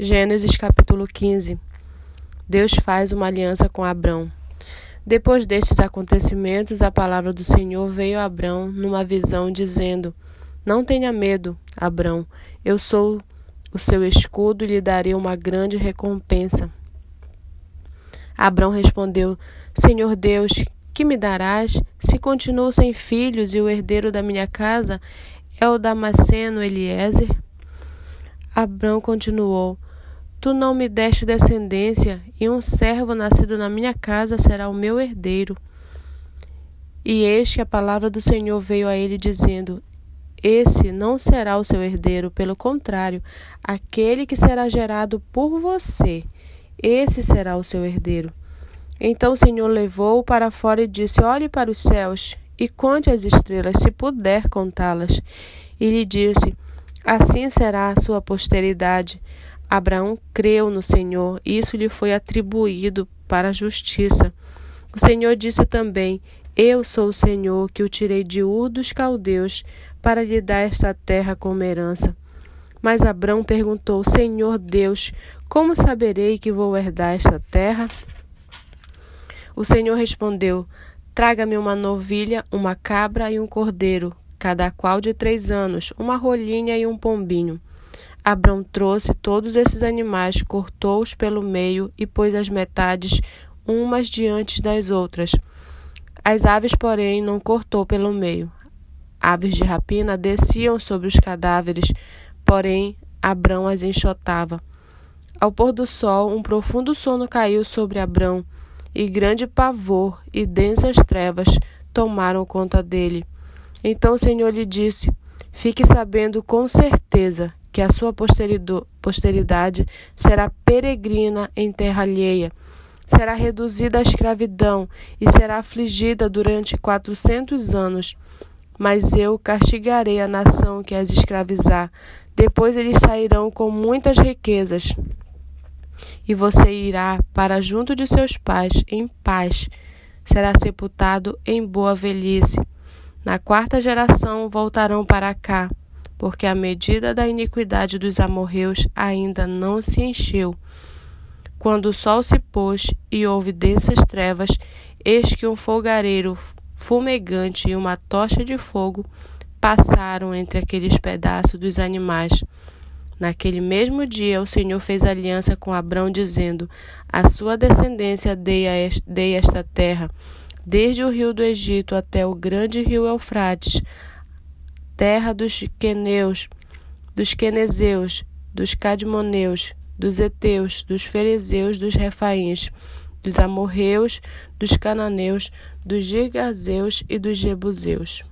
Gênesis capítulo 15 Deus faz uma aliança com Abrão. Depois destes acontecimentos, a palavra do Senhor veio a Abrão numa visão, dizendo: Não tenha medo, Abrão, eu sou o seu escudo e lhe darei uma grande recompensa. Abrão respondeu: Senhor Deus, que me darás se continuo sem filhos e o herdeiro da minha casa é o Damasceno Eliezer? Abrão continuou: Tu não me deste descendência, e um servo nascido na minha casa será o meu herdeiro. E eis que a palavra do Senhor veio a ele, dizendo: Esse não será o seu herdeiro, pelo contrário, aquele que será gerado por você, esse será o seu herdeiro. Então o Senhor levou-o para fora e disse: Olhe para os céus e conte as estrelas, se puder contá-las. E lhe disse: Assim será a sua posteridade. Abraão creu no Senhor, e isso lhe foi atribuído para a justiça. O Senhor disse também: Eu sou o Senhor que o tirei de Ur dos caldeus para lhe dar esta terra como herança. Mas Abraão perguntou: Senhor Deus, como saberei que vou herdar esta terra? O Senhor respondeu: Traga-me uma novilha, uma cabra e um cordeiro, cada qual de três anos, uma rolinha e um pombinho. Abrão trouxe todos esses animais, cortou-os pelo meio e pôs as metades umas diante das outras. As aves, porém, não cortou pelo meio. Aves de rapina desciam sobre os cadáveres, porém Abrão as enxotava. Ao pôr do sol, um profundo sono caiu sobre Abrão, e grande pavor e densas trevas tomaram conta dele. Então o Senhor lhe disse: Fique sabendo com certeza que a sua posteridade será peregrina em terra alheia, será reduzida à escravidão e será afligida durante quatrocentos anos. Mas eu castigarei a nação que as escravizar. Depois eles sairão com muitas riquezas. E você irá para junto de seus pais em paz. Será sepultado em boa velhice. Na quarta geração voltarão para cá porque a medida da iniquidade dos amorreus ainda não se encheu. Quando o sol se pôs e houve densas trevas, eis que um folgareiro fumegante e uma tocha de fogo passaram entre aqueles pedaços dos animais. Naquele mesmo dia, o Senhor fez aliança com Abrão, dizendo: A sua descendência dei, dei esta terra, desde o rio do Egito até o grande rio Eufrates, terra dos queneus, dos quenezeus, dos cadmoneus, dos heteus, dos fariseus, dos refaíns, dos amorreus, dos cananeus, dos gigazeus e dos jebuseus.